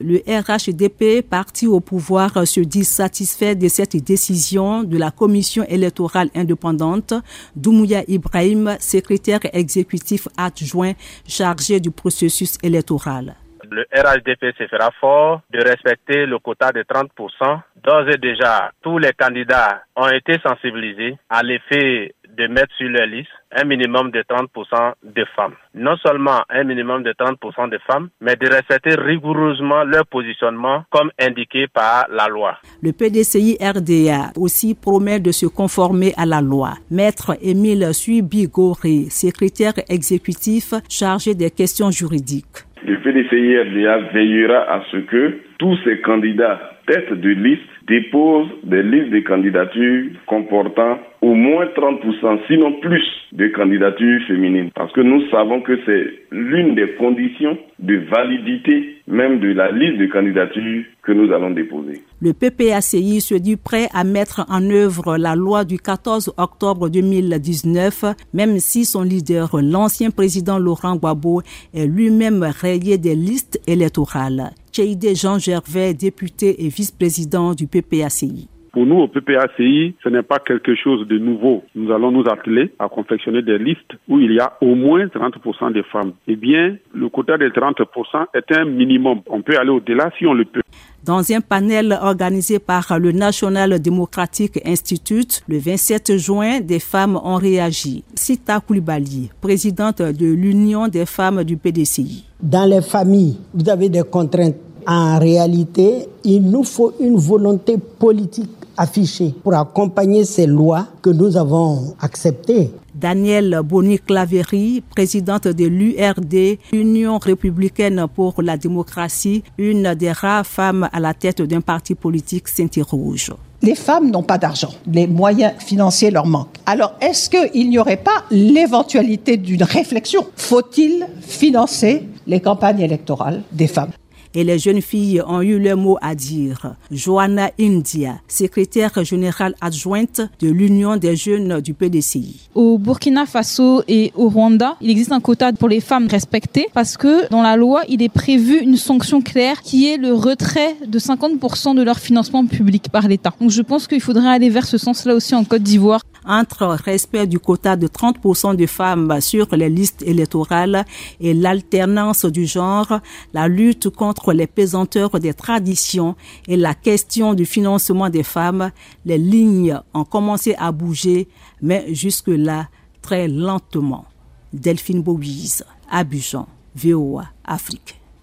Le RHDP, parti au pouvoir, se dit satisfait de cette décision de la commission électorale indépendante. Doumouya Ibrahim, secrétaire exécutif adjoint chargé du processus électoral. Le RHDP se fera fort de respecter le quota de 30%. D'ores et déjà, tous les candidats ont été sensibilisés à l'effet de mettre sur leur liste un minimum de 30% de femmes. Non seulement un minimum de 30% de femmes, mais de respecter rigoureusement leur positionnement comme indiqué par la loi. Le PDCI RDA aussi promet de se conformer à la loi. Maître Émile Suibigori, secrétaire exécutif chargé des questions juridiques. Le PDCI RDA veillera à ce que tous ces candidats tête de liste déposent des listes de candidatures comportant au moins 30%, sinon plus, de candidatures féminines. Parce que nous savons que c'est l'une des conditions de validité même de la liste de candidatures que nous allons déposer. Le PPACI se dit prêt à mettre en œuvre la loi du 14 octobre 2019, même si son leader, l'ancien président Laurent Gbagbo, est lui-même rayé des listes électorales. Cheide Jean Gervais, député et vice-président du PPACI. Pour nous, au PPACI, ce n'est pas quelque chose de nouveau. Nous allons nous atteler à confectionner des listes où il y a au moins 30% de femmes. Eh bien, le quota de 30% est un minimum. On peut aller au-delà si on le peut. Dans un panel organisé par le National Democratic Institute, le 27 juin, des femmes ont réagi. Sita Koulibaly, présidente de l'Union des femmes du PDCI. Dans les familles, vous avez des contraintes. En réalité, il nous faut une volonté politique affichée pour accompagner ces lois que nous avons acceptées. Danielle Boni-Claverie, présidente de l'URD, Union républicaine pour la démocratie, une des rares femmes à la tête d'un parti politique s'interroge. Les femmes n'ont pas d'argent, les moyens financiers leur manquent. Alors, est-ce qu'il n'y aurait pas l'éventualité d'une réflexion? Faut-il financer les campagnes électorales des femmes? Et les jeunes filles ont eu leur mot à dire. Joanna India, secrétaire générale adjointe de l'Union des jeunes du PDCI. Au Burkina Faso et au Rwanda, il existe un quota pour les femmes respectées parce que dans la loi, il est prévu une sanction claire qui est le retrait de 50% de leur financement public par l'État. Donc je pense qu'il faudrait aller vers ce sens-là aussi en Côte d'Ivoire entre respect du quota de 30% de femmes sur les listes électorales et l'alternance du genre, la lutte contre les pesanteurs des traditions et la question du financement des femmes, les lignes ont commencé à bouger, mais jusque-là, très lentement. Delphine Bouise, Abidjan, VOA, Afrique.